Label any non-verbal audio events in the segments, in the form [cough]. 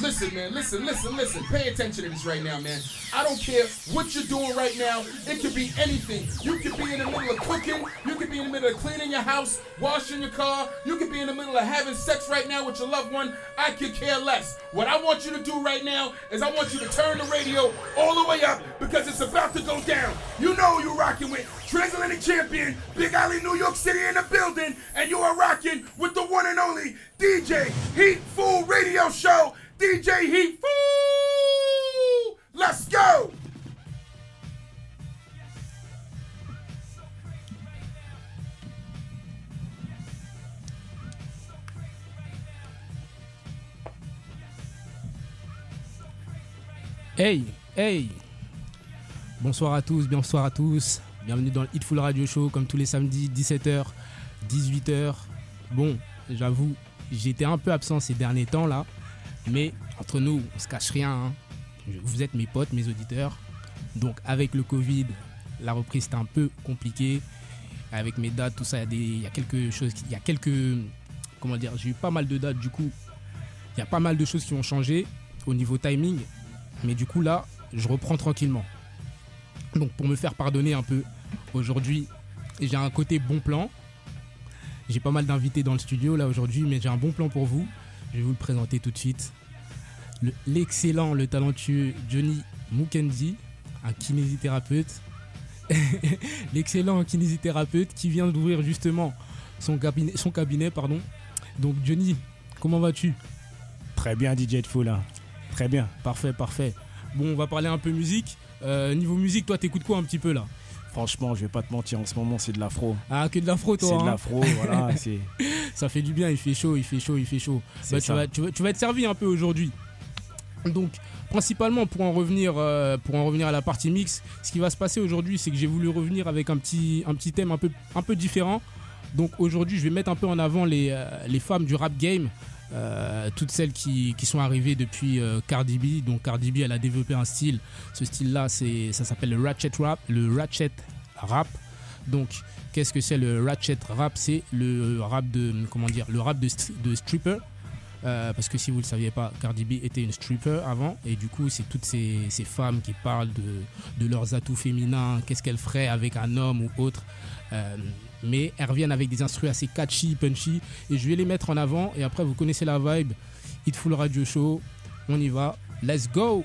Listen, man, listen, listen, listen. Pay attention to this right now, man. I don't care what you're doing right now. It could be anything. You could be in the middle of cooking. You could be in the middle of cleaning your house, washing your car. You could be in the middle of having sex right now with your loved one. I could care less. What I want you to do right now is I want you to turn the radio all the way up because it's about to go down. You know you're rocking with. Transatlantic champion, Big Alley, New York City in the building, and you are rocking with the one and only DJ Heat Fool Radio Show. DJ Heat Fool! Let's go! Hey, hey Bonsoir à tous, bonsoir à tous. Bienvenue dans le Hitful Radio Show, comme tous les samedis, 17h, 18h. Bon, j'avoue, j'étais un peu absent ces derniers temps là, mais entre nous, on se cache rien. hein. Vous êtes mes potes, mes auditeurs. Donc, avec le Covid, la reprise c'était un peu compliqué. Avec mes dates, tout ça, il y y, a quelque chose, qui- il y a quelques, comment dire, j'ai eu pas mal de dates du coup. Il y a pas mal de choses qui ont changé au niveau timing. Mais du coup, là, je reprends tranquillement. Donc, pour me faire pardonner un peu, aujourd'hui, j'ai un côté bon plan. J'ai pas mal d'invités dans le studio là aujourd'hui, mais j'ai un bon plan pour vous. Je vais vous le présenter tout de suite. Le- L'excellent, le, talentueux Johnny Mukendi, un kinésithérapeute. [laughs] L'excellent kinésithérapeute qui vient d'ouvrir justement son cabinet, son cabinet. Pardon. Donc, Johnny, comment vas-tu? Très bien, DJ Full. hein. Très bien. Parfait, parfait. Bon, on va parler un peu musique. Euh, niveau musique, toi, t'écoutes quoi un petit peu là? Franchement, je vais pas te mentir, en ce moment, c'est de l'afro. Ah, que de l'afro, toi. C'est de hein? l'afro, voilà. [laughs] C'est Ça fait du bien, il fait chaud, il fait chaud, il fait chaud. Bah, tu, vas, tu, vas, tu vas être servi un peu aujourd'hui. Donc, principalement pour en revenir, euh, pour en revenir à la partie mix, ce qui va se passer aujourd'hui, c'est que j'ai voulu revenir avec un petit, un petit thème un peu, un peu différent. Donc aujourd'hui, je vais mettre un peu en avant les, euh, les femmes du rap game, euh, toutes celles qui, qui sont arrivées depuis Cardi B. Donc Cardi B, elle a développé un style. Ce style-là, c'est, ça s'appelle le ratchet rap. Le ratchet rap. Donc, qu'est-ce que c'est le ratchet rap? C'est le rap de, comment dire, le rap de stripper. Euh, parce que si vous ne le saviez pas, Cardi B était une stripper avant, et du coup, c'est toutes ces, femmes qui parlent de, leurs atouts féminins, qu'est-ce qu'elles feraient avec un homme ou autre. Euh, mais elles reviennent avec des instruments assez catchy, punchy, et je vais les mettre en avant. Et après, vous connaissez la vibe. Hitful Radio Show, on y va. Let's go!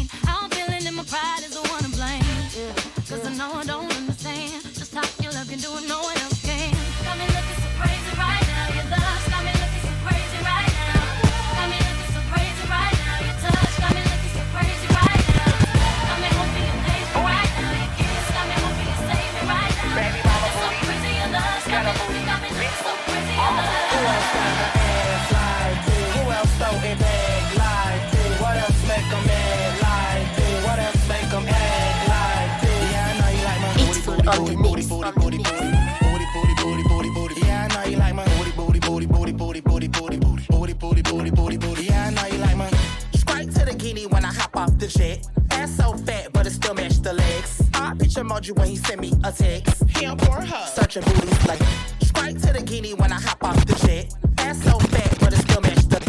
Picture emoji when he sent me a text. He on Pornhub. Searching booties like. Straight to the guinea when I hop off the jet. Ass so fat, but it still match the.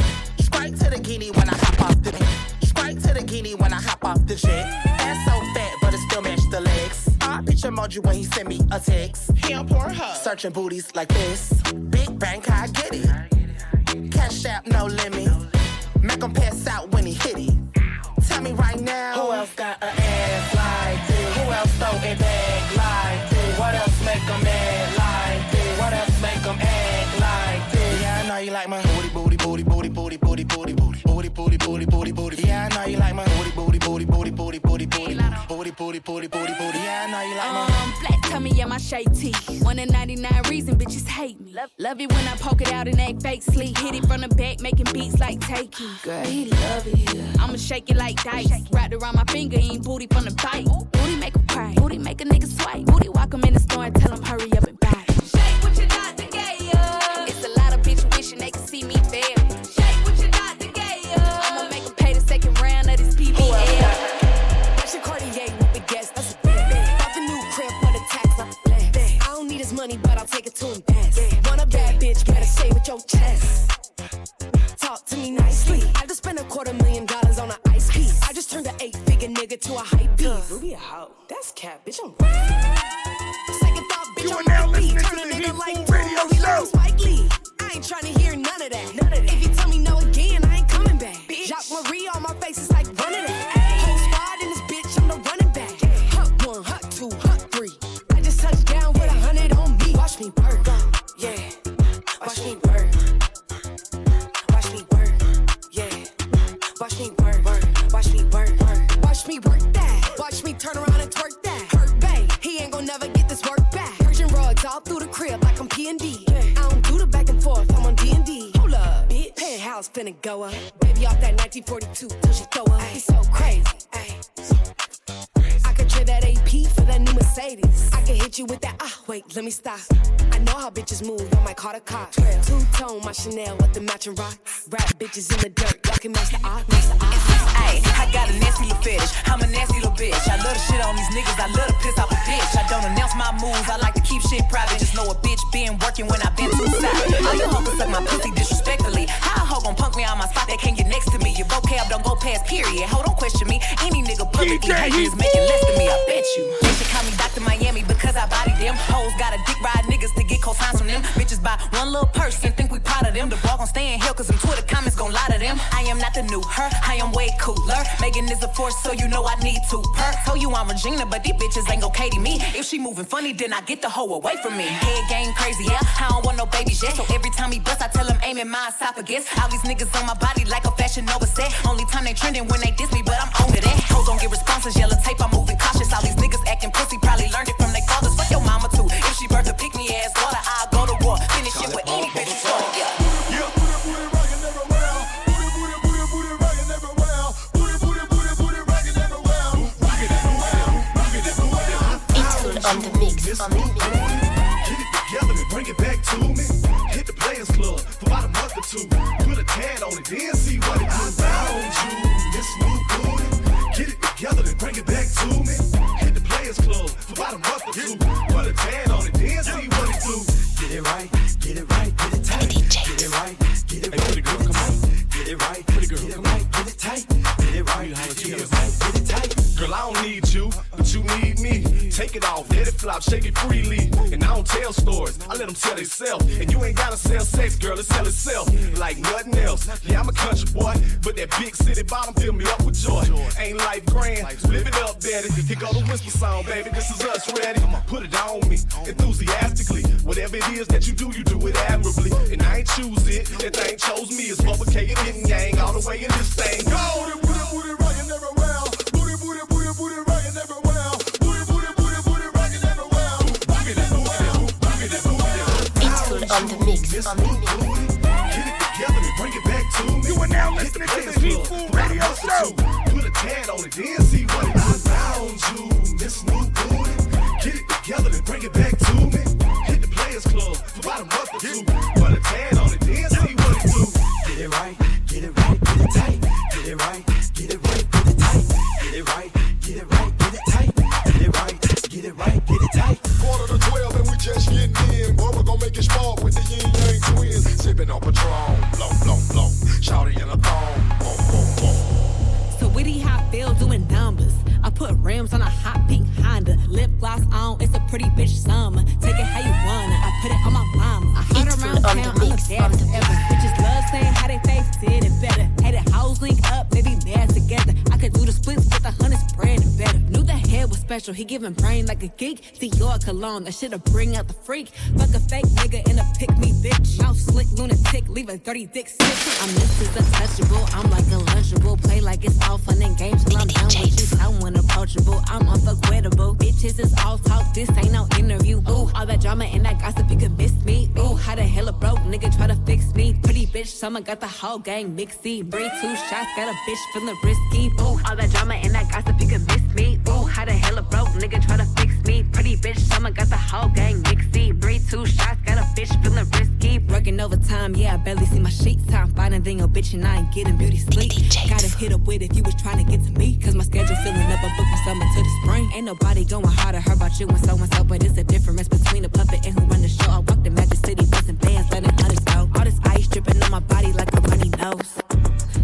Straight to the guinea when I hop off the. Straight to the guinea when I hop off the jet. Ass so fat, but it still match the legs. I picture emoji when he sent me a text. He on Pornhub. Searching booties like this. Big bank, I get it. Cash out, no limit. Booty, booty, booty, booty, booty, booty, booty, booty. Yeah, I know you like my booty, booty, booty, booty, booty, booty, booty, booty, booty, booty, booty, booty. Yeah, I know you like my. Um, flat tummy, yeah, my shade tee. One in 99 reason bitches hate me. Love, love it when I poke it out and act fake sleep. Hit it from the back, making beats like takey. Girl, he love it. I'ma shake it like dice. Wrapped around my finger, ain't booty from the bite. Booty make him cry. Booty make a nigga swipe. Booty walk him in the store and tell him hurry up and buy. Your chest. Talk to me nicely. I just spent a quarter million dollars on an ice piece. I just turned an eight figure nigga to a hype beast. Ruby a hoe. That's cap, bitch. I'm finna go up. Baby off that 1942 till she throw up. He's so crazy. Ay. I could trade that AP for that new Mercedes. I can hit you with that. Ah, wait, let me stop. I know how bitches move. I might call the cops. Two tone, my Chanel with the matching rock. Rap bitches in the dirt. Y'all can match the art. Match the art. Ayy, I got a nasty little fetish. I'm a nasty little bitch. I love to shit on these niggas. I love to piss off a bitch. I don't announce my moves. I like to keep shit private. Just know a bitch been working when I been too side. All you hoes suck my pussy disrespectfully. How a hoe gon' punk me on my spot that can't get next to me? Your vocab don't go past period. Ho, don't question me. Any nigga publicly me is making less than me. I bet you. Dr. Miami because I body them. Hoes got a dick ride niggas to get cosigns from them. Bitches buy one little purse and think we proud of them. The ball gon' stay in hell cause them Twitter comments gon' lie to them. I am not the new her, I am way cooler. Megan is a force, so you know I need to her. Told you I'm Regina, but these bitches ain't gon' Cady me. If she moving funny, then I get the hoe away from me. Head game crazy, yeah. I don't want no babies yet. So every time he bust, I tell him aim in my esophagus. All these niggas on my body like a fashion Nova set. Only time they trending when they diss me, but I'm on to that. Hoes don't get responses, yellow tape, I'm moving cautious. All these niggas acting pussy, probably learned it from their fathers. Fuck your mama too. If she birth a pick me ass daughter, I'll go to war. Finish it with any bitch you want, yeah. on the mix. On the mix. Get it together and bring it back to me. Hit the Players Club for about a month or two. Put a tad on it, then see what it do. But you need me. Take it off, let it flop, shake it freely. And I don't tell stories, I let them tell themselves. And you ain't gotta sell sex, girl, it sell itself. Like nothing else. Yeah, I'm a country boy, but that big city bottom fill me up with joy. Ain't life grand, live it up, daddy. Here go the whisper song, baby, this is us ready. Put it on me, enthusiastically. Whatever it is that you do, you do it admirably. And I ain't choose it, that thing chose me. It's Bubba K and Gang, all the way in this thing. Go! On the mix. On the mix. Get it together and bring it back to me. You are now listening to the Heat Food Radio Show. Put a tad on it, then see what it is. Found you, this new booty. Get it together and bring it back to me. Hit the Players Club for about a month or two. Put rims on a hot pink Honda. Lip gloss on, it's a pretty bitch summer. Take it how you wanna. I put it on my mama. I It's around town, I'm the baddest ever. Bitches love saying how they face did it better. Had it hoes link up, they be mad together. I could do the splits with a hundred spread and better. Knew the head was special. special. He giving brain like a geek. Dior cologne, that shit'll bring out the freak. Fuck a fake nigga in a pick me bitch. Mouth slick, lunatic, leave a dirty dick sick. I'm Mrs. Untouchable, I'm like a lunchable. Play like Bitches is all talk, this ain't no interview. Ooh, all that drama and that gossip, you could miss me. Ooh, how the hell a broke nigga try to fix me? Bitch, someone got the whole gang mixy. Breathe two shots, got a bitch feeling risky. Ooh, all that drama and that gossip, you can miss me. Ooh, how the hell a broke nigga try to fix me? Pretty bitch, someone got the whole gang mixy. Breathe two shots, got a bitch feeling risky. Working overtime, yeah, I barely see my sheets. Time finding than your bitch and I ain't getting beauty sleep. Gotta hit up with if you was trying to get to me. Cause my schedule filling up, I'm from summer to the spring. Ain't nobody going harder, heard about you and so and so. But it's a difference between a puppet and who run the show. I walk the Magic City, bands, letting others go. All this ice dripping on my body like a runny nose.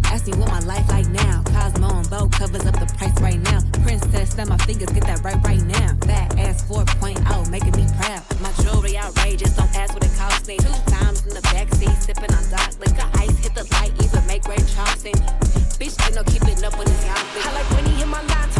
Ask me what my life like now. Cosmo and Vogue covers up the price right now. Princess, let my fingers get that right right now. Fat ass 4.0, making me proud. My jewelry outrageous, don't ask what it cost me. Two times in the backseat, sipping on dark liquor. Ice hit the light, even make great chops. Bitch, ain't no keeping up when it's out I like when he hit my line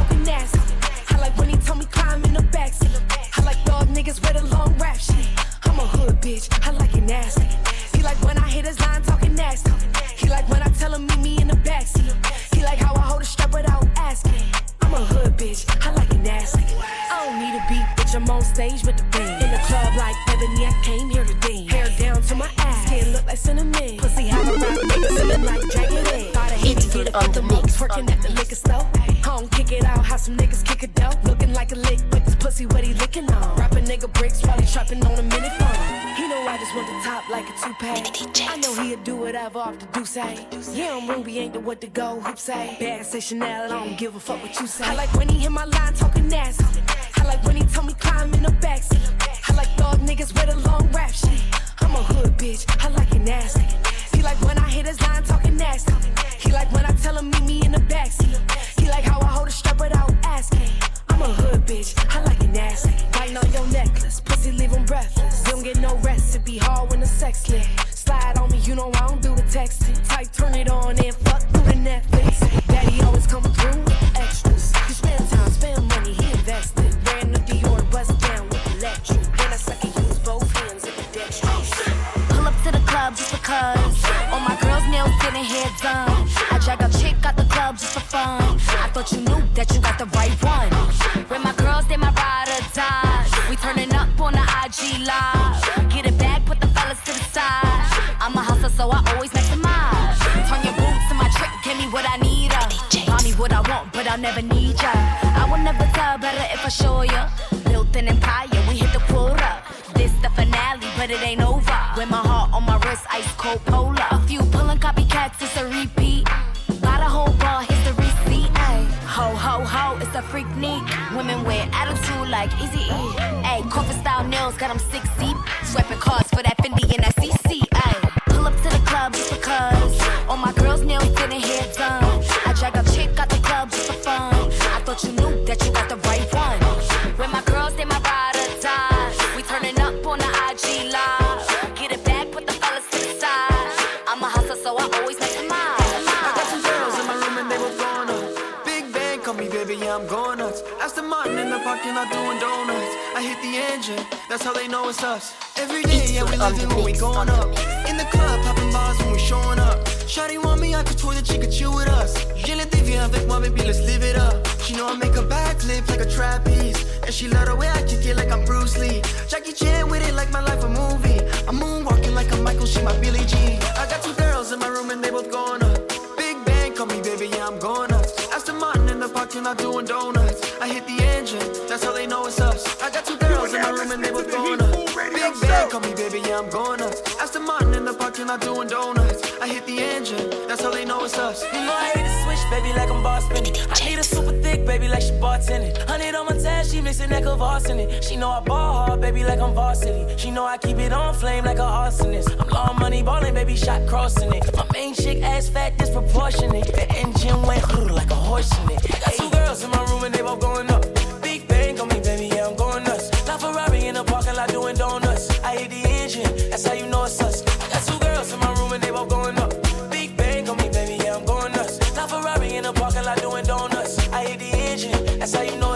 like when he told me climb in the backseat. I like dog niggas with a long rap shit. I'm a hood bitch, I like it nasty. He like when I hit his line talking nasty. He like when I tell him meet me in the backseat. He like how I hold a strap without asking. I'm a hood bitch, I like it nasty. I don't need a beat, bitch, I'm on stage with the band. It's it, on the mix. Working at the liquor store. Home, kick it out, how some niggas kick it dope. Looking like a lick, but this pussy what he licking on. Rapping nigga bricks while he trapping on a minute phone. He know I just want the top like a two-pack. I know he'll do whatever off the do say. Yeah, I'm Ruby, ain't the what to go, hoop say. Bad say Chanel, I don't give a fuck what you say. I like when he hit my line talking nasty. I like when he told me climb in the backseat. I like dog niggas with a long rap shit. I'm a hood bitch, I like it nasty. He like when I hit his line talking nasty. He like when I tell him meet me in the backseat. He like how I hold a strap without asking. I'm a hood bitch, I like it nasty. Biting on your necklace, pussy leave him breathless. You don't get no rest, it be hard when the sex lit. Slide on me, you know I don't do the texting. Type turn it on and fuck through the Netflix. Daddy always come through because. All my girls' nails getting hair done. I drag a chick out the club just for fun. I thought you knew that you got the right one. With my girls, they my ride or die. We turning up on the IG live. Get it back, put the fellas to the side. I'm a hustler, so I always maximize. Turn your boots to my trick, give me what I need. Uh. Buy me what I want, but I'll never need ya. I will never tell better if I show ya. Built an empire, we hit the quota. The finale, but it ain't over. With my heart on my wrist, ice cold polar. A few pulling copycats, it's a repeat. Buy the whole bar, hit the receipt. Ay. Ho, ho, ho, it's a freak neat. Women wear attitude like Eazy E. Ay, coffin style nails, got 'em six deep. Swiping cards for that Fendi and that parking lot doing donuts. I hit the engine, that's how they know it's us. Every day, yeah, we living when we going up. In the club, popping bars when we showing up. Shawty want me, I could tour that she could chill with us. Je le dis, viens avec moi, baby, let's live it up. She know I make a backflip like a trapeze. And she love the way I kick it like I'm Bruce Lee. Jackie Chan with it like my life a movie. I'm moonwalking like a Michael, she my Billie Jean. I got two girls in my room and they both going up. Big bang, call me baby, yeah, I'm going The parking doing donuts. I hit the engine, that's how they know it's us. I got two girls in my room and they both going up. Big bang, call me baby, yeah, I'm going nuts. Aston Martin in the parking lot doing donuts. I hit the engine, that's how they know it's us. You know I hit the switch, baby, like I'm boss spinning. I need a super thick, baby, like she bartending. Hundred on my tab, she mixing that Kvass in it. She know I ball hard, baby, like I'm varsity. She know I keep it on flame like a arsonist. I'm long money ballin', baby, shot crossing it. My main chick ass fat, disproportionate. The engine went [laughs] like a horse in it. Got two girls in my room and they both going up. The parking lot doing donuts. I hit the engine, that's how you know it's us. I got two girls in my room and they both going up. Big bang on me, baby, yeah, I'm going nuts. Not Ferrari in the parking lot doing donuts. I hit the engine, that's how you know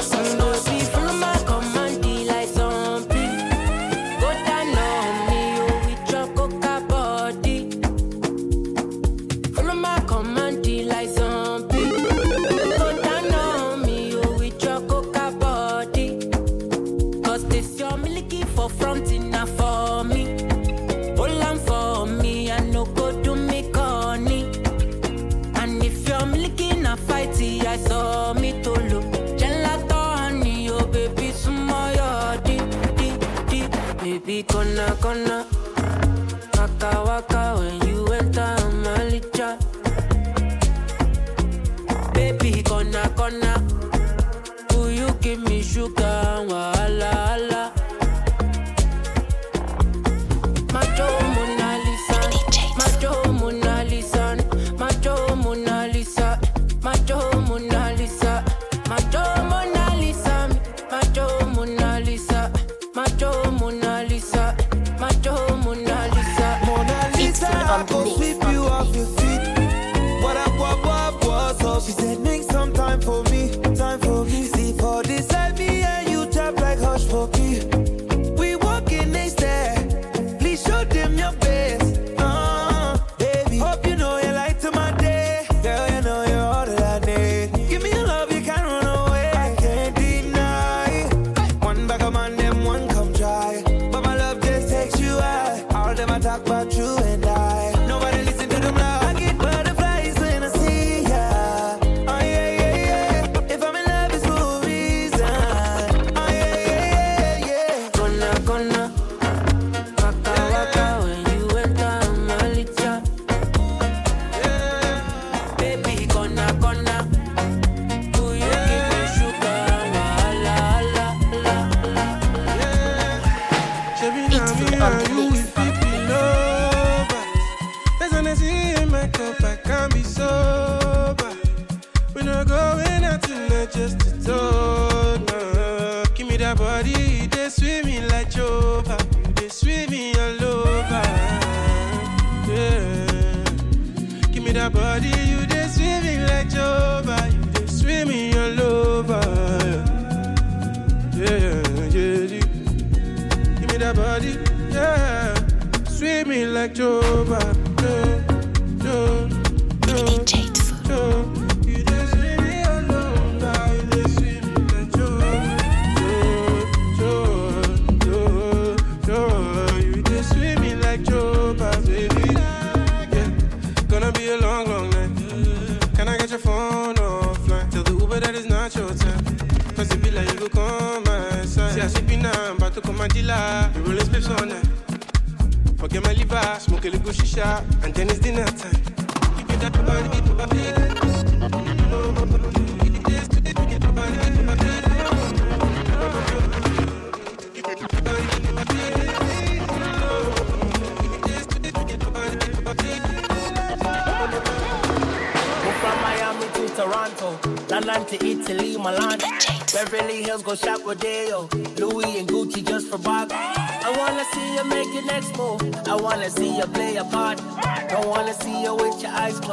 sugar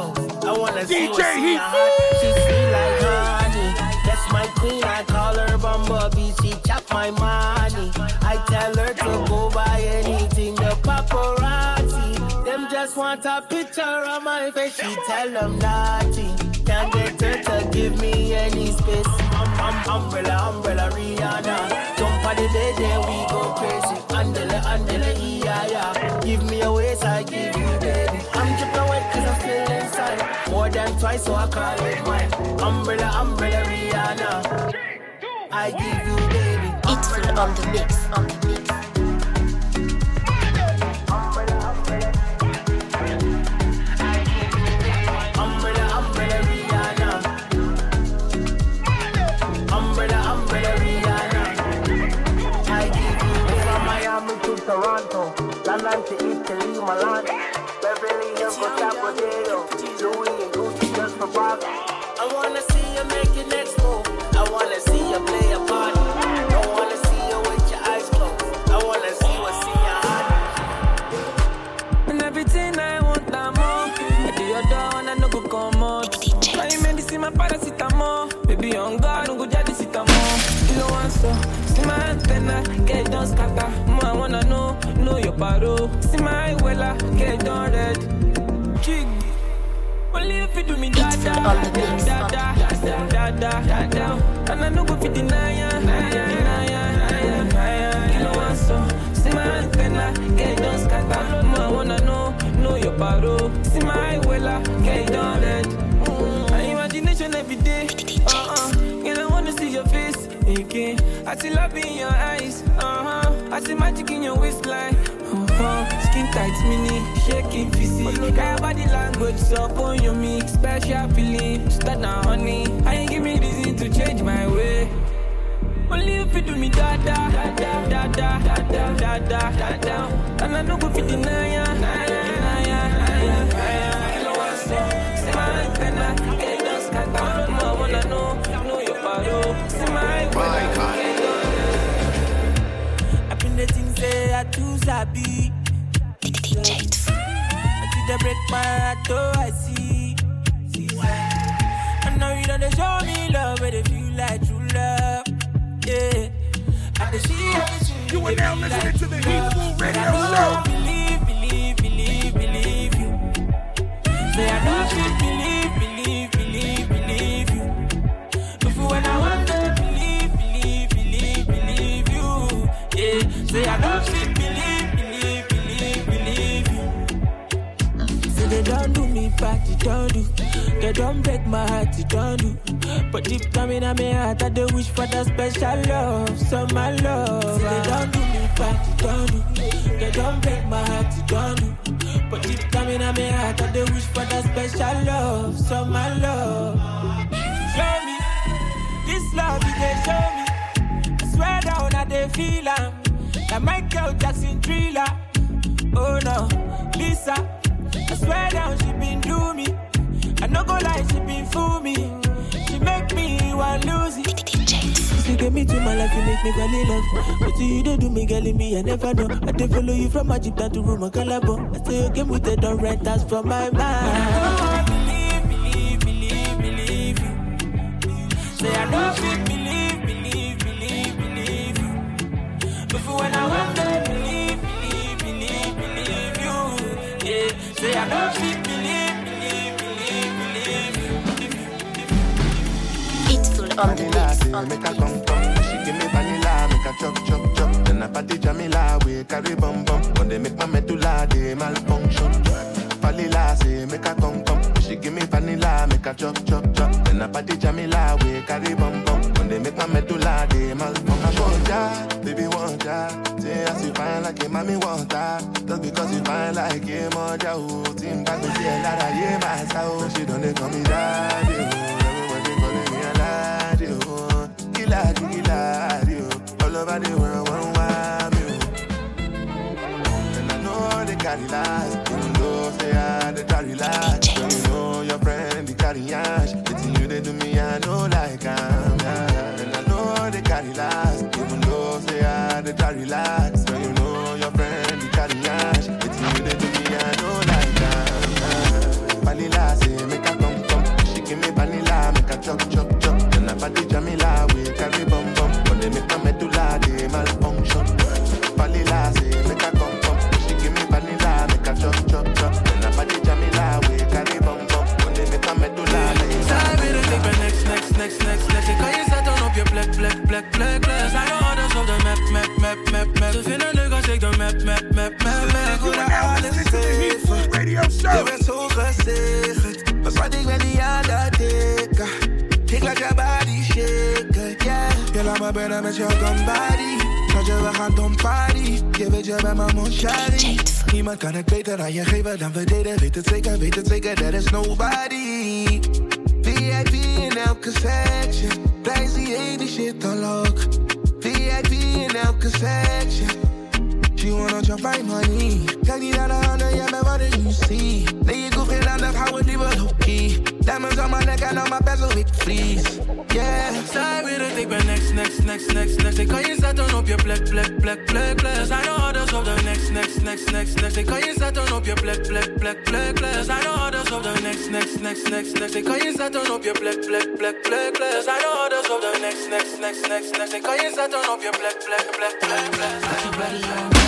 I wanna DJ see Heat. She sweet like honey. That's my queen. I call her Bumblebee. She chop my money. I tell her to go buy anything. The paparazzi. Them just want a picture of my face. She tell them nothing get give me any space. Umbrella, umbrella, Rihanna. Jump the day, then we go crazy. Andele, andele, yeah, yeah. Give me a I give you, baby. I'm dripping wet cause I inside. More than twice, so I call it mine. Umbrella, umbrella, Rihanna. I give you, baby. It's on the mix, on the mix. Toronto, London to Italy, Milan, Beverly Hills, Louis and Gucci just for Bob. I wanna see you make your next move. I wanna see you play a part. I wanna see you with your eyes closed. I wanna see what's in your heart. And everything I want, I'm. At the other one, I my. Baby, on God. scatter. I wanna know, know your paro. See my wella, get done red. Jig. Only if you do me da da da da da da da. And I no go fit deny ya, deny ya, deny. You know what so? See my antenna, get scatter. I wanna know, know your paro. See my wella, get done red. Mm. Imagination every day. Uh uh. I wanna see your face again. I still love in your eyes magic in your waistline. Uh huh. Skin tight, mini, shaking physique. Your body language, so on your me. Special feeling, start now, honey. I ain't give me reason to change my way. Only if you do me da da da da da da da da da da da. And I know go fit deny ya, deny ya, deny ya, deny ya. You know what I'm saying? Say my antenna, get it done scatter. I wanna know, know your paro. Say my antenna, say I too sabi. DJ I see the break my heart, oh I see. I know you don't show me love, but it feel like true love. Yeah. I can see everything. You are now listening to the Heatful Radio I Show. don't believe, believe, believe, believe you. Say I don't feel believe, believe, me, they don't do. They don't break my heart, they don't do. But deep down in my heart, I do wish for that special love, so my love. They don't do me bad, they don't do. They don't break my heart, they don't do. But deep down in my heart, I do wish for that special love, so my love. Show me this love, you can show me. I swear down, I they feel am. Like Michael Jackson thriller. Oh no, Lisa. I swear down, she been do me. I no go lie, she been fool me. She make me want lose it. You get me to my life, you make me fall in love. But you don't do me, girl, me, I never know. I dey follow you from Egypt down to Rome and Calabo. I say you came with the don't rent us from my mind. Believe, believe, believe, believe you. Say I don't believe, believe, believe, believe you. Before when I want Say I don't feel believe, believe, believe, believe you. Hitful on the mix. On the make a come come. She give me vanilla, make a chop chop chop. Then I party Jamila, we carry bum bum. When they make my medulla, they malfunction. Vanilla say make a come come. She give me vanilla, make a chop chop chop. Then I party Jamila, we carry bum bum. When they make my medulla, they malfunction. I want ya, baby want ya. Say as you fine like a mommy want ya. Just because you fine like a moja, oh. Team back to see a lot of yeah, my soul. She don't they call me daddy, oh. Everybody calling me a oh. Giladi, giladi, oh. All over the world, one me, oh. And I know they carry lies, though say I they carry lies. So you know your friend, they carry ash. The thing you they do me, I know like I'm. And I know they carry lies, even though say I they carry lies. So you know your friend, they carry ash. The thing you they do me, I know like I'm. Vanilla say make a come come, she give me vanilla, make a chop chop chop. Then I party Jamila, we carry bum bum. When they make next, next, next, next, next. They call you start on up your black, black, black, black, black. I know others of the map, map, map, map, map. Så finner du kan shake the map, map, map, map, map. Hoe de alles zeven. Je bent zo gezegend. Maar schat, ik ben niet aan dat dikke. Ik laat je body shaken, yeah. Je laat me binnen met je gun body. Schat, je, we gaan dom party. Je weet, je bent mijn monshari. Niemand kan het beter dan je geven dan we deden. Weet het zeker, weet het zeker, there is nobody. VIP in elke. Blijf die ene shit unlock. VIP in elke section. She wanna jump my money. Kijk niet naar de handen, jij bent wat ik nu zie. Nee, ik hoef geen aandacht, hou het liever low-key. Diamonds on my neck en on my bezel, ik vries. Yeah. Zij weet het, ik ben next, next, next, next, next. Ik kan je zetten op je plek, plek, plek, plek, plek. Er zijn nog others op de next, next, next, next, next. Ik kan je zetten op je plek, plek, plek, plek, plek. Er zijn nog others op de next, next, next, next, next. Ik kan je zetten op je plek, plek, plek, plek, plek. Er zijn nog others op de next, next, next, next, next. Ik kan je zetten op je plek, plek, plek, plek, plek.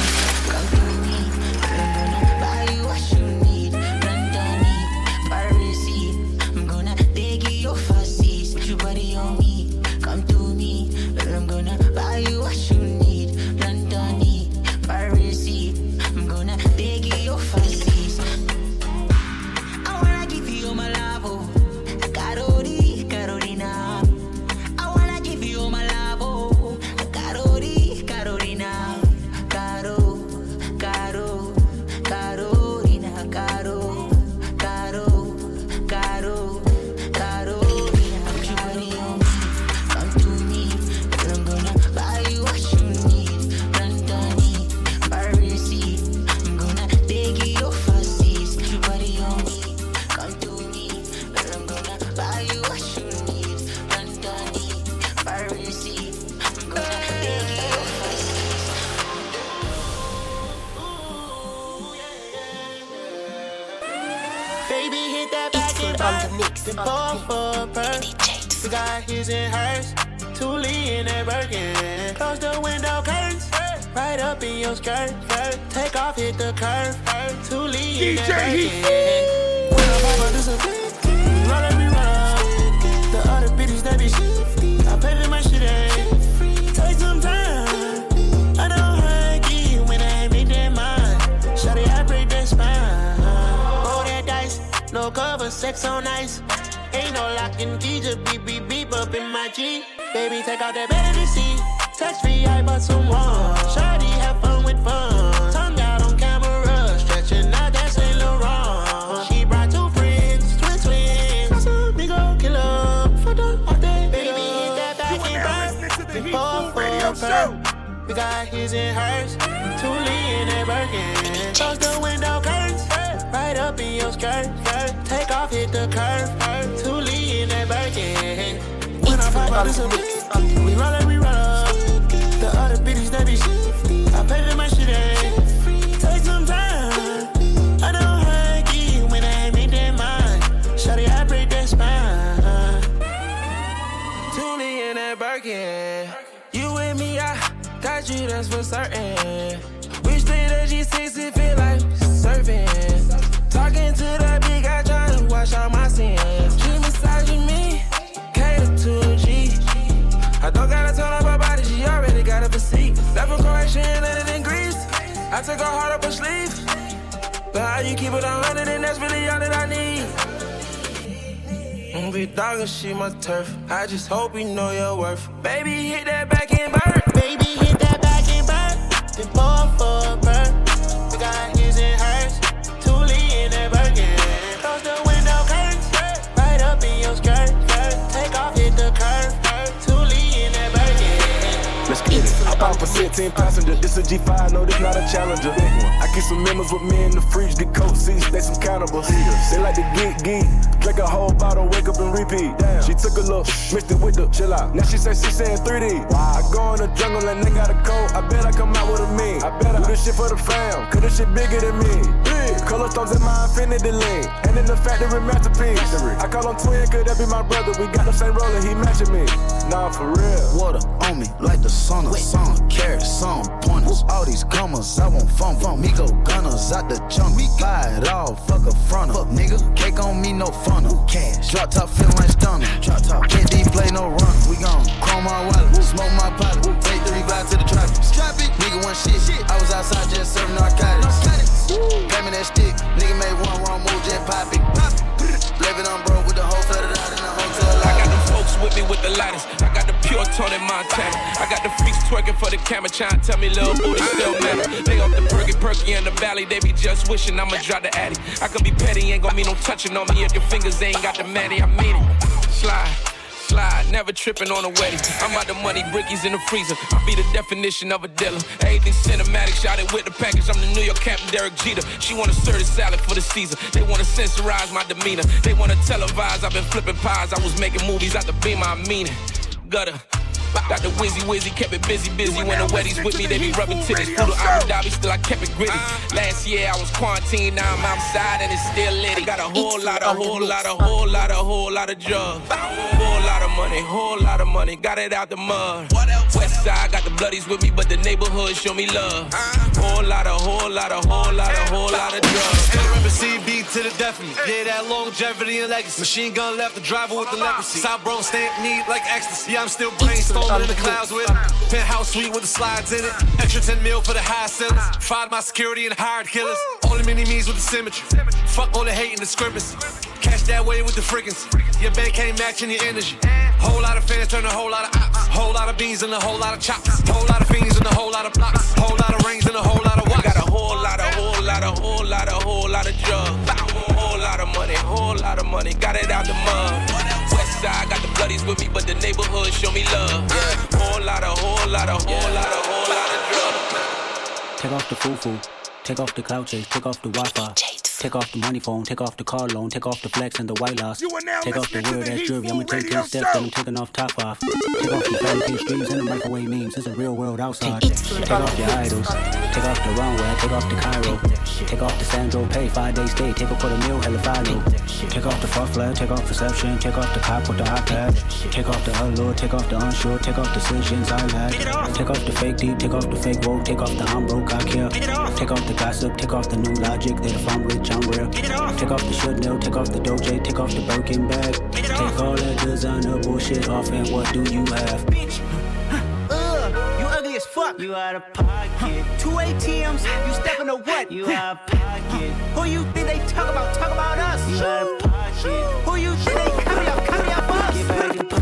Up in your skirt. Take off, hit the curve. Thule in that Birkin. When I pop out, this a bitch. We roll it, we roll up. The other bitches that be shit. I pay for my shit, eh? Take some time. I don't hug you when I ain't make that mind. Shawty, I break that spine. Tune in that Birkin. You with me, I got you, that's for certain. We split a G6, it feel like surfing. Talking to that big guy, trying to wash out my sins. She massaging me, cater to a G. I don't gotta up her body, she already got a physique. Left a correction, landed in Greece. I took her heart up her sleeve. But how you keep it on hundred, and that's really all that I need. Mm, Big dog and shit my turf. I just hope you know your worth. Baby, hit that back and burn. Baby, hit that back and burn. Then pour for a purse. 5 for 16 passenger. This a G5, no, this not a challenger. I keep some members with me in the fridge, the coat seats, they some cannibals. They like to geek geek. Drink a whole bottle, wake up and repeat. Damn. She took a look, mixed it with the chill out. Now she say she saying 3D. Wow. I go in the jungle and they got a cold. I bet I come out with a mean. I bet I do this shit for the fam. Cause this shit bigger than me. Big. Color stones in my infinity lane. And in the factory masterpiece. Factory. I call him twin, could that be my brother? We got the same roller, he matching me. Nah, for real. Water on me like the sun of sun. Carrots, some pointers. All these comers, I want fun from me. Go gunners out the junk. We buy it all, fuck a front Fuck nigga, cake on me, no funnel. Cash. Drop top feeling like stunner. Drop top. Can't D play no run. We gon' chrome my wallet, smoke my pilot. Take three fly to the traffic. Strap it. Nigga one shit. I was outside just serving narcotics. Pay me that stick. Nigga made one wrong move, just pop it. Leave it on bro with the whole flooded out in the hotel. I got them folks with me with the lighters. I got the pure Tony Montana. I got the freaks twerking for the camera, trying to tell me little booty still matter. They off the perky perky in the valley, they be just wishing I'ma drop the addy. I can be petty, ain't gonna be no touching on me if your fingers ain't got the matty. I mean it. Slide. Slide, never tripping on a wedding. I'm out the money, brickies in the freezer. I be the definition of a dealer. Everything cinematic, shot it with the package. I'm the New York Captain Derek Jeter. She wanna serve salad for the Caesar. They wanna censorize my demeanor. They wanna televise. I've been flipping pies. I was making movies out the beam. I mean it. Gutter. Got the Wizzy Wizzy, kept it busy, busy. When the weddings with me, they be rubbing titties. Through the Abu Dhabi, still I kept it gritty. Last year I was quarantined, now I'm outside and it's still lit. I got a whole lot, a whole lot, a whole lot, a whole lot of drugs. Whole lot of money, whole lot of money. Got it out the mud. West side got the bloodies with me, but the neighborhood show me love. Whole lot, a whole lot, a whole lot, a whole lot of drugs. Remember CB to the definite. Yeah, that longevity and legacy. Machine gun left the driver with the leprosy. South Bronx stamp neat like ecstasy. Yeah, I'm still brainstorming in the clouds with penthouse suite with the slides in it. Extra 10 mil for the high sellers. Fired my security and hired killers. Only mini me's with the symmetry. Fuck all the hate and discrepancy. Cash that way with the friggins. Your bank ain't matching your energy. Whole lot of fans turn a whole lot of ops. Whole lot of beans and a whole lot of chops. Whole lot of fiends and a whole lot of blocks. Whole lot of rings and a whole lot of watch. Got a whole lot, a whole lot, a whole lot, a whole lot of drugs. Lot of money. Got it out the mud. West side got the with me, but the neighborhood show me love. Yeah. Whole lot, a whole lot, a whole lot, a whole lot of drugs. Take off the foo-foo. Take off the cloud chase. Take off the Wi-Fi. Take off the money phone. Take off the car loan. Take off the flex and the white loss. Take off the weird ass jewelry. I'ma take 10 steps and I'm taking off top off. Take off the fancy streams and the microwave memes. It's a real world outside. Take off your idols. Take off the runway, take off the Cairo. Take off the Sandro pay, five days stay. Take a quarter meal, hella final. Take off the fuck flag, take off perception. Take off the cop with the iPad. Take off the allure, take off the unsure. Take off decisions I lack. Take off the fake deep, take off the fake woke. Take off the I'm broke, I care. Take off the gossip, take off the new logic. That if I'm rich, I'm real. Take off the should know, take off the doje, take off the Birkin bag. Take all that designer bullshit off, and what do you have? Ugh, uh, you ugly as fuck. You out of pocket. Two ATMs, you stepping to what? You out of pocket. Who you think they talk about? Talk about us. You out of pocket. Who you think they copy up? Copy up us.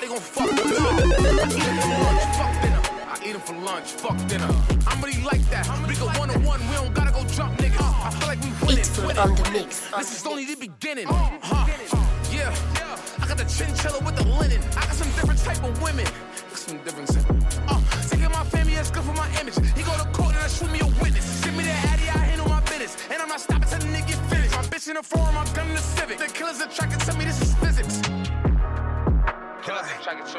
Nobody gon' fuck with us. I eat 'em for lunch, fuck dinner. I eat 'em for lunch, fuck dinner. I'm really like that. We go one on one, we don't gotta go jump niggas. I feel like we winning. winning. on the mix. This is only the beginning. Huh. Yeah. I got the chinchilla with the linen. I got some different type of women. Some difference in. Uh, taking my family is good for my image. He go to court and I shoot me a witness. Send me that addy, I handle my business. And I'm not stopping till the nigga get finished. My bitch in the forum, my gun in the civic. The killers attracted to me, this is to.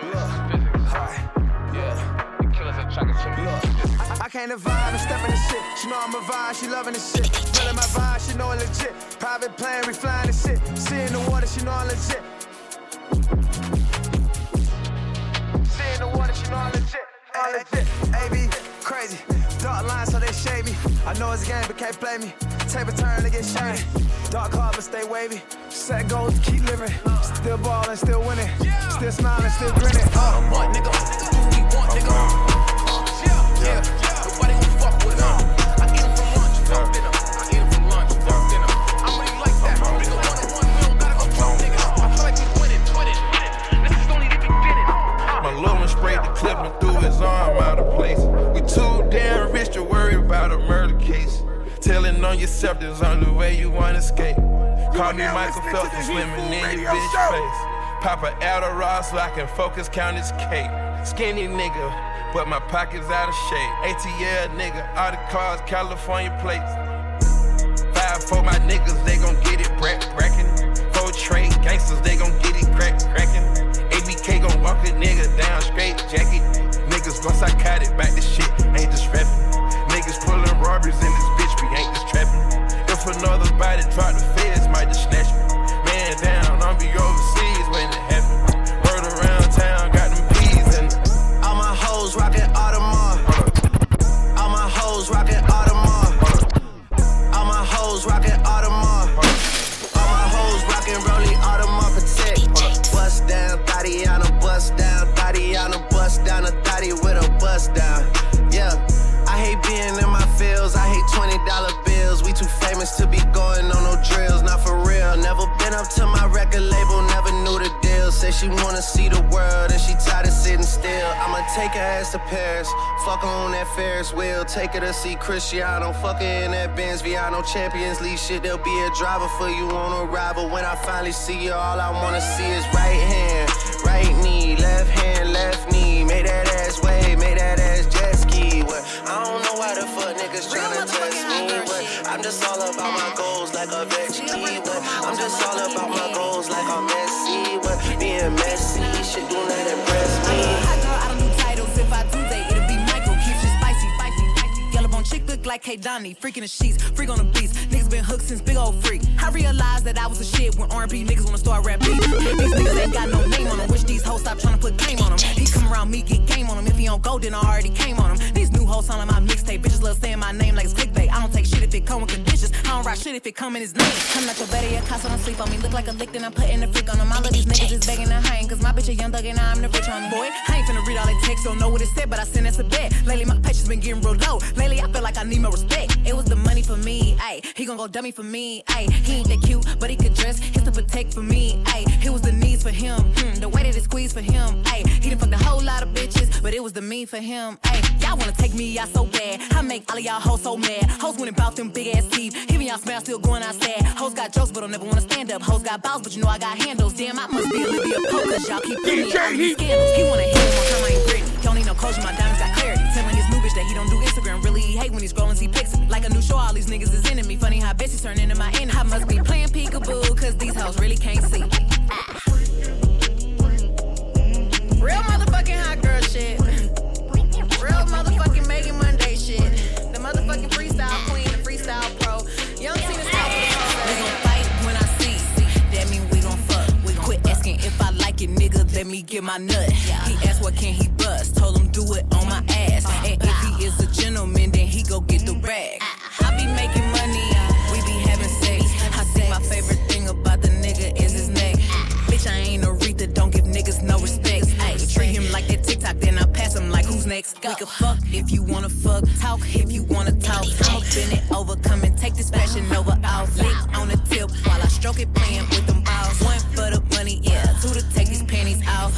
I came to vibe and step in the shit. She know I'm a vibe, she loving the shit. Feeling my vibe, she know it legit. Private plane, we flying the shit. See in the water, she know I'm legit. See in the water, she know I'm legit. I'm legit. AB, crazy. Dark lines, so they shade me. I know it's a game, but can't play me. Take a turn to get shiny. Dark card, but stay wavy. Set goals, keep living. Still ballin', still winning. Still smiling, still grinning. Uh. What, nigga? Do we want, nigga. Yeah, yeah. Nobody gon' fuck with us. I eat 'em for lunch, fuck dinner. I eat 'em for lunch, fuck dinner. I'm really like that. We go one on one, we don't gotta go jump niggas. I feel like we winning, winning, winning. This is only the beginning. My little one sprayed the clip and threw his arm out of place. About a murder case. Telling on yourself there's only way you wanna escape. Call me Michael Phelps swimming in your bitch face. Pop a Adderall so I can focus, count his cake. Skinny nigga, but my pockets out of shape. ATL nigga, all the cars, California plates. Five for my niggas, they gon' get it Cristiano. Fuck her in that Benz Viano Champions League shit. There'll be a driver for you on arrival. When I finally see you, all I wanna see is right hand, right knee, left hand, left like K Donnie. Freaking the sheets, freak on the beats. Niggas been hooked since big old freak. I realized that I was a shit when R&B niggas wanna start rap beef. These niggas ain't got no name on them. Wish these hoes stop trying to put game on them. He come around me, get game on him. If he don't go, then I already came on him. These new hoes like my mixtape. Bitches love saying my name like it's clickbait. I don't take shit if it come with don't ride shit if it come in his name. I'm not your better, your cost, so don't sleep on me. Look like a lick, then I'm putting a freak on him. All of these niggas is begging to hang, cause my bitch a young thug and I'm the rich homie. Boy, I ain't finna read all that text, don't know what it said, but I sent us a bet. Lately, my patience been getting real low. Lately, I feel like I need more respect. It was the money for me, ayy. He gon' go dummy for me, ayy. He ain't that cute, but he could dress. His to protect for me, ayy. It was the needs for him, hmm, the way that it squeezed for him, ayy. He done fucked a whole lot of bitches, but it was the me for him, ayy. Y'all wanna take me out so bad. I make all of y'all hoes so mad. Hoes went about them big ass teeth. Hearing y'all smile still going outside. Hoes got jokes, but don't never wanna stand up. Hoes got balls, but you know I got handles. Damn, I must be Olivia Pope, cause y'all keep putting me on these scandals. He wanna hit me one time, I ain't. He don't need no closure, my diamonds got clarity. Telling his new bitch that he don't do Instagram. Really, he hate when he's pics of me. Like a new show, all these niggas is enemy. Funny how bitches turn into my enemy. I must be playing peekaboo, cause these hoes really can't see. Ah. Real motherfucking hot girl shit. Real motherfucking Megan Monday shit. The motherfucking freestyle queen, the freestyle Let me get my nut. He asked what can he bust. Told him do it on my ass. And if he is a gentleman, then he go get the rag. I be making money. We be having sex. I see my favorite thing about the nigga is his neck. Bitch, I ain't Aretha. Don't give niggas no respect. Ayy, treat him like that TikTok, then I pass him like who's next. We can fuck if you wanna fuck. Talk if you wanna talk. I'ma bend it over, come and take this fashion over. I'll flick on the tip while I stroke it, playing with them balls. One for the money, yeah. Two to take these panties off.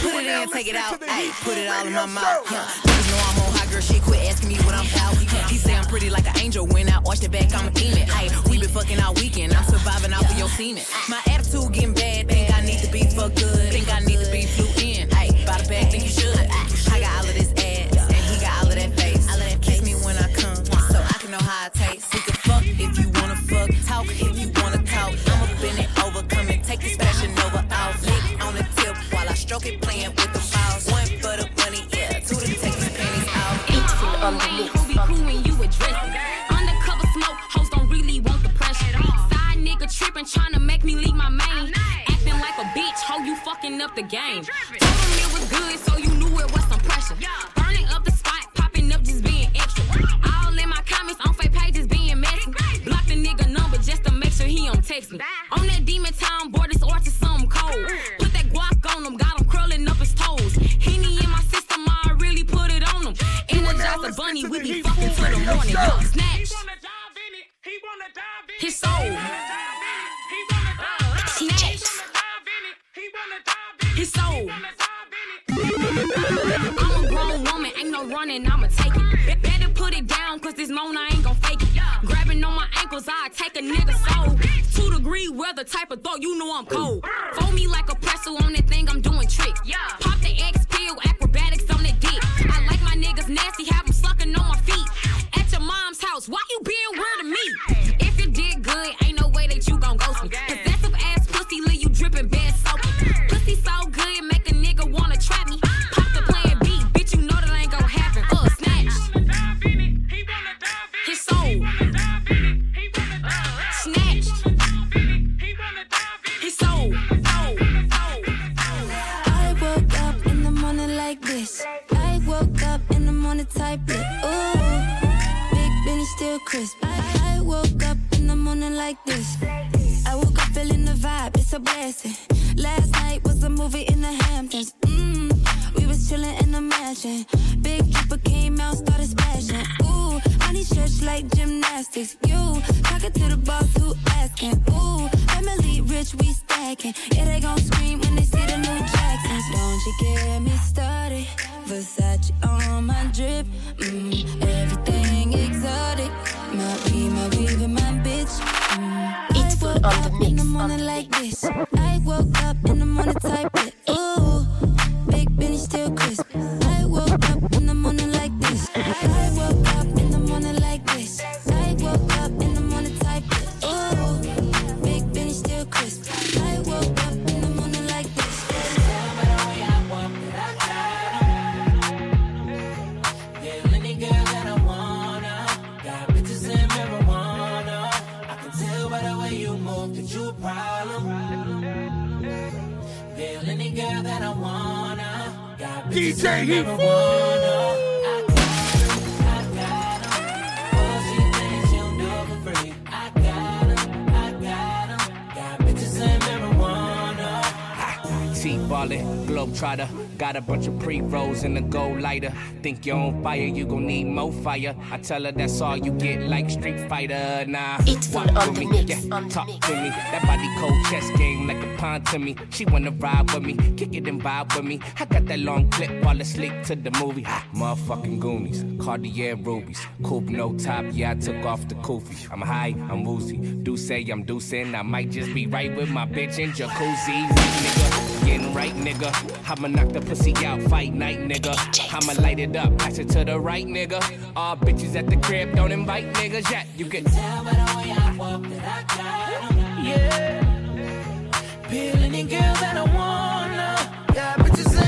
Put it in, take it out. Ayy, put it all in my mouth. Huh. Niggas know I'm on hot girl shit. Quit asking me what I'm about. He say I'm pretty like an angel. When I arch the back, I'm a demon. Ayy, we been fucking all weekend. I'm surviving off of your semen. My attitude getting bad. Think I need to be for good. Think I need to be flew in. Ayy, by the bag, think you should. Stroke it, playing with running, I'ma take it. Better put it down, cause this moan I ain't gon' fake it. Grabbing on my ankles, I take a nigga soul. Two degree weather type of thought, you know I'm cold. Fold me like a pretzel on that thing, I'm doing tricks. Pop never wanna. T-ballin', globetrotter. Got a bunch of pre-rolls in the gold lighter. Think you're on fire, you gon' need more fire. I tell her that's all you get, like Street Fighter. Nah, It's walk on me, mix, yeah, on talk to me. That body cold chest game like a pawn to me. She wanna ride with me, kick it and vibe with me. I got that long clip, fall asleep to the movie. Ha, motherfucking Goonies, Cartier rubies, coupe no top. Yeah, I took off the kufi. I'm high, I'm woozy. Do say I'm deucing. I might just be right with my bitch in jacuzzi, nigga. Getting right, nigga. I'ma knock the pussy out, fight night, nigga. I'ma light it up, pass it to the right, nigga. All bitches at the crib, don't invite niggas yet. You can Tell by the way I walk that I got. Yeah. Feel any girl that I wanna. Got bitches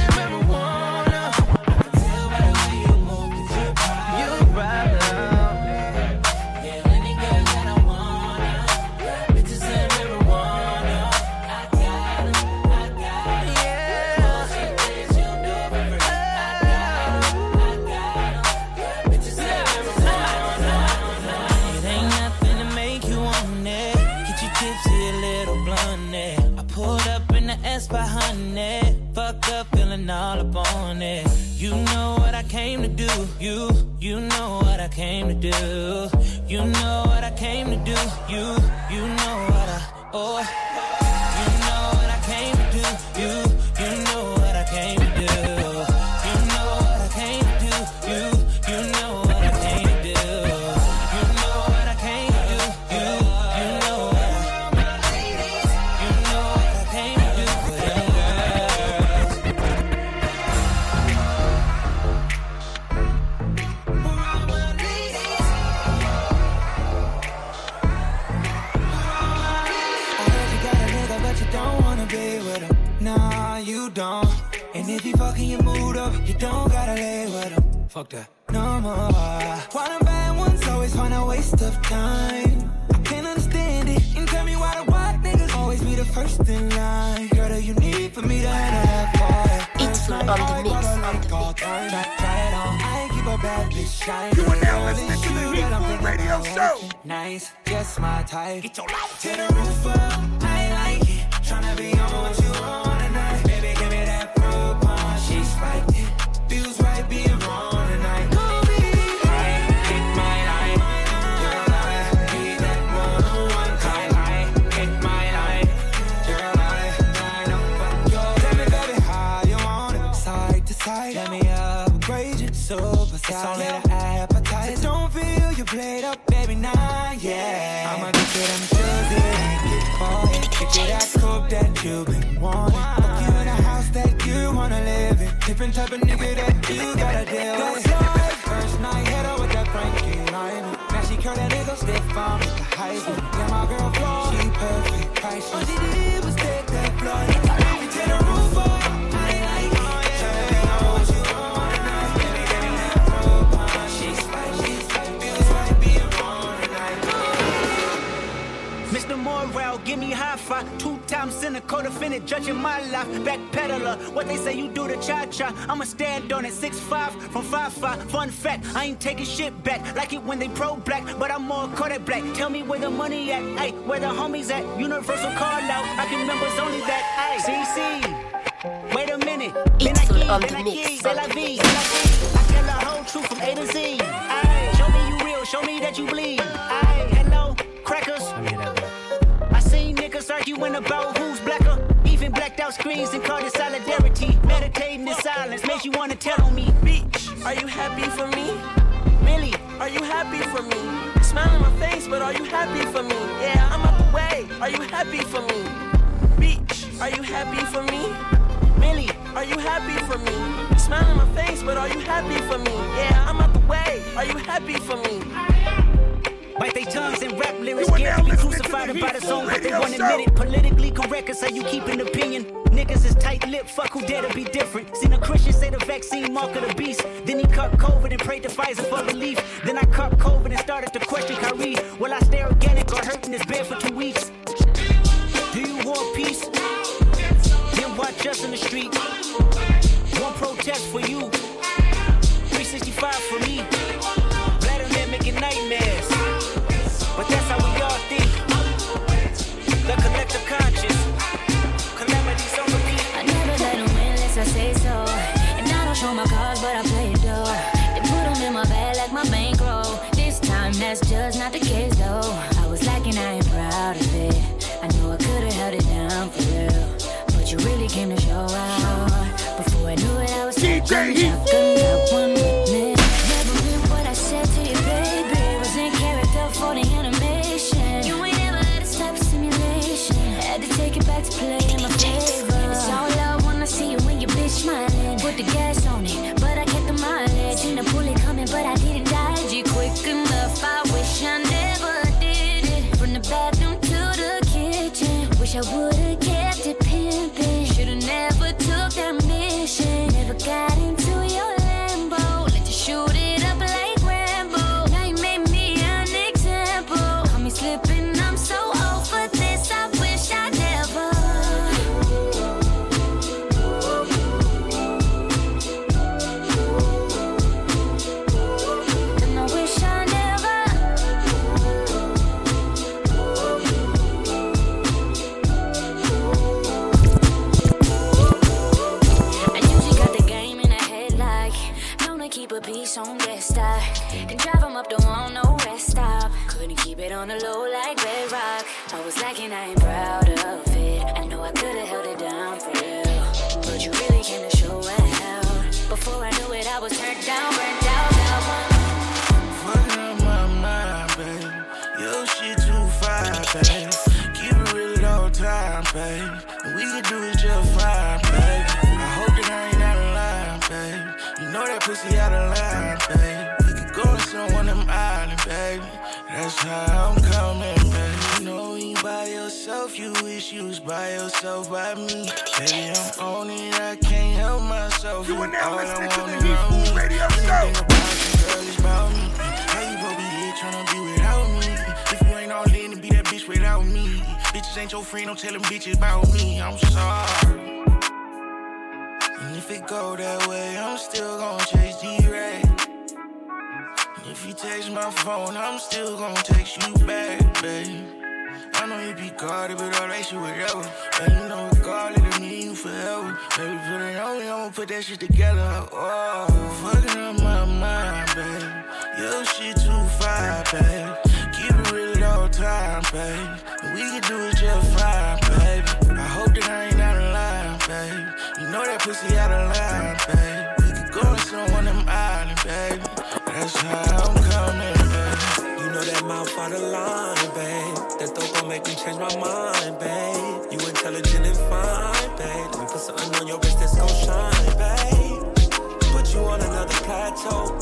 all up on it. You know what I came to do. You, you know what I came to do. You know what I came to do. You, you know what I, oh. Girl flow, she perfect, priceless. Morale, give me high five. Two times cynical defendant, judging my life. Backpedaler, what they say you do to cha cha. I'ma stand on it, six five from five five. Fun fact, I ain't taking shit back. Like it when they pro black, but I'm more Kodak black. Tell me where the money at, hey, where the homies at. Universal call out, I can remember it's only that. Hey, CC, wait a minute. Ben It's aquí, on the ben mix, aquí, on c'est la vie, la vie. I tell the whole truth from A to Z. Ay, show me you real, show me that you bleed. Ay, arguing about who's blacker. Even blacked out screens and called it solidarity. Meditating in silence makes you wanna tell on me. Bitch, are you happy for me? Really? Are you happy for me? Smile on my face, but are you happy for me? Yeah, I'm out the way. Are you happy for me? Bitch, are you happy for me? Really? Are you happy for me? Smile my face, but are you happy for me? Yeah, I'm out the way. Are you happy for me? Bite they tongues and rap lyrics, You are scared to be listening to crucified the about a song, but they won't admit it. Politically correct is how you keep an opinion. Niggas is tight lipped, fuck who dare to be different. Seen a Christian say the vaccine mark of the beast. Then he cut COVID and prayed to Pfizer for relief. Then I cut COVID and started to question Kyrie. Will I stay organic or hurt in this bed for two weeks. Do you want peace? Then watch us in the street. One protest for you. 365 for me. It, I want no rest stop. Couldn't keep it on the low like Red Rock. I was lacking, I ain't proud of it. I know I could've held it down for real. But you really came to show out. Before I knew it, I was turned down, burnt out. Fucking up my mind, babe. Your shit too fine, babe. Keep it real all time, babe. We can do it just fine, babe. I hope that I ain't out of line, babe. You know that pussy out of line, I'm coming, babe. You know you by yourself, you wish you was by yourself by me. Baby, I'm on it, I can't help myself. You are now listening to the Heat Food. Radio Show. girl, it's about me. How you gon' be here tryna be without me? If you ain't all in be that bitch without me. Bitches ain't your friend, don't tell them bitches about me. I'm sorry. And if it go that way, I'm still gon' chase D-Ray. If you text my phone, I'm still gon' text you back, babe. I know you be guarded, but all that shit whatever. And you know regardless of me, you forever. Baby, put it on me, I'ma put that shit together. Oh, fucking up my mind, babe. Your shit too fine, babe. Keep it real at all time, babe. We can do it just fine, baby. I hope that I ain't out of line, babe. You know that pussy out of line, babe. We could go to some one That's how I'm coming, babe. You know that mouth out of line, babe. That dope gon' make me change my mind, babe. You intelligent and fine, babe. Let me put something on your wrist that's gon' shine, babe. Put you on another plateau.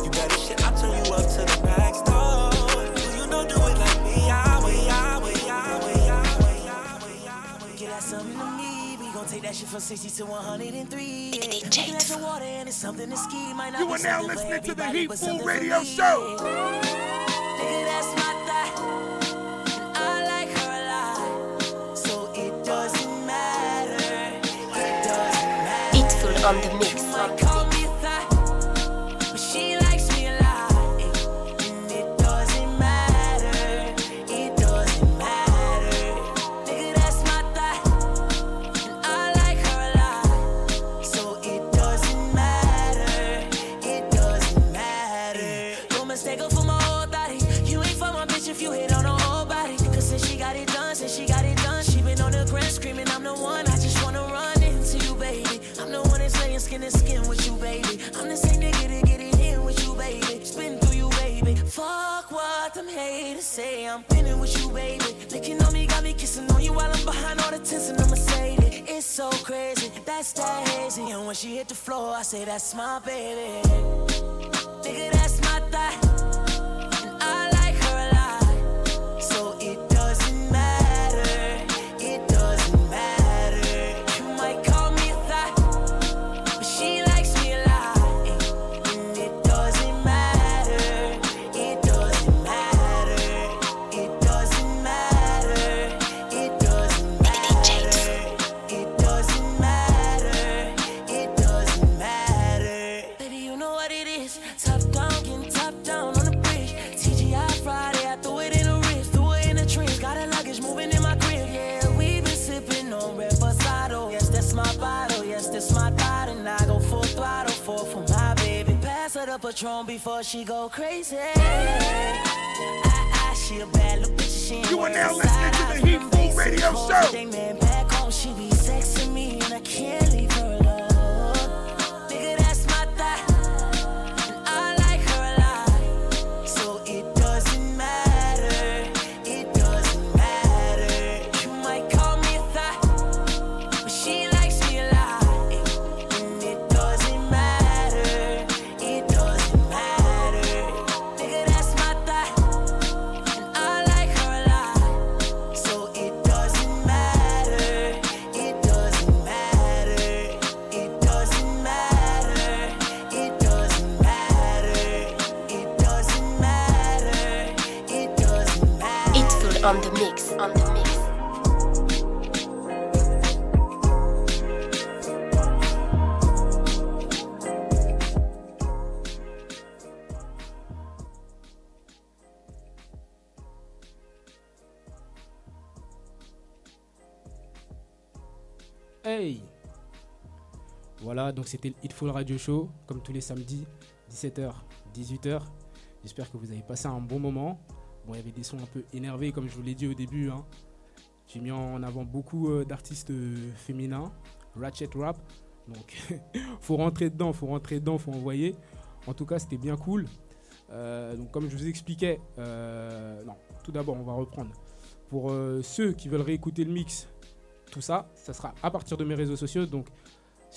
That shit from 60 to 103. Yeah. Looking at the water and it's something to ski. Might not You are now listening to the Heat but Food Radio. Show. Nigga, that's my thigh. And I like her a lot. So it doesn't matter. It doesn't matter. It's on the mix. Hazy. And when she hit the floor, I say that's my baby. Nigga, that's my thigh. Patron before she go crazy. I, I, she a bad little bitch. She ain't You are now listening to the Heat Radio Show. They man back home, she be sexing me and I can't leave donc c'était le Hitful Radio Show, comme tous les samedis, 17h, 18h. J'espère que vous avez passé un bon moment. Bon, il y avait des sons un peu énervés, comme je vous l'ai dit au début. hein. J'ai mis en avant beaucoup euh, d'artistes euh, féminins, Ratchet Rap. Donc, [laughs] faut rentrer dedans, faut rentrer dedans, faut envoyer. En tout cas, c'était bien cool. Euh, donc, comme je vous expliquais, non, tout d'abord, on va reprendre. Pour ceux qui veulent réécouter le mix, tout ça, ça sera à partir de mes réseaux sociaux. Donc,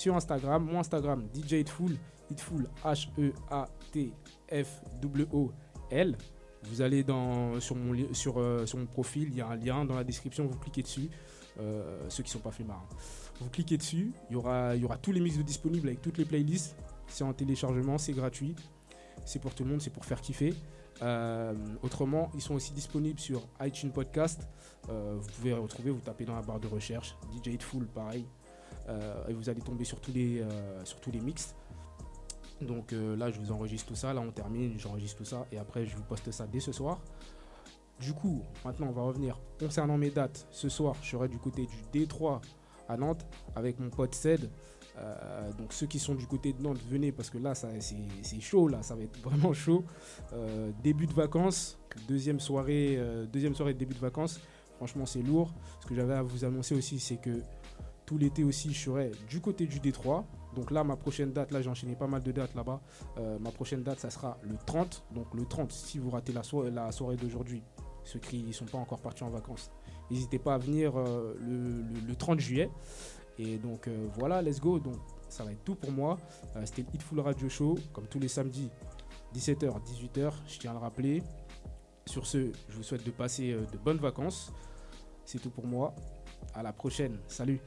sur Instagram, mon Instagram, DJ Hitful, Hitful, H-E-A-T-F-W-O-L. Vous allez dans, sur, mon, sur, euh, sur mon profil, il y a un lien dans la description, vous cliquez dessus. Euh, ceux qui sont pas flemmards. hein. Vous cliquez dessus, il y aura, y aura tous les mix disponibles avec toutes les playlists. C'est en téléchargement, c'est gratuit. C'est pour tout le monde, c'est pour faire kiffer. Euh, autrement, ils sont aussi disponibles sur iTunes Podcast. Vous pouvez retrouver, vous tapez dans la barre de recherche DJ Hitful, pareil. Euh, et vous allez tomber sur tous les, euh, sur tous les mix. Donc euh, là, je vous enregistre tout ça. Là, on termine, j'enregistre tout ça. Et après, je vous poste ça dès ce soir. Du coup, maintenant, on va revenir concernant mes dates. Ce soir, je serai du côté du D3 à Nantes avec mon pote Ced. Donc ceux qui sont du côté de Nantes, venez parce que là, c'est, chaud. Là, ça va être vraiment chaud. Début de vacances, deuxième soirée, deuxième soirée de début de vacances. Franchement, c'est lourd. Ce que j'avais à vous annoncer aussi, c'est que l'été aussi, je serai du côté du Détroit. Donc là, ma prochaine date, là j'ai enchaîné pas mal de dates là-bas. Euh, ma prochaine date, ça sera le 30. Donc le 30, si vous ratez la, la soirée d'aujourd'hui, ceux qui ne sont pas encore partis en vacances, n'hésitez pas à venir euh, le, le- le 30 juillet. Et donc euh, voilà, let's go. Donc ça va être tout pour moi. C'était le Hitful Radio Show, comme tous les samedis, 17h, 18h, je tiens à le rappeler. Sur ce, je vous souhaite de passer de bonnes vacances. C'est tout pour moi. À la prochaine. Salut.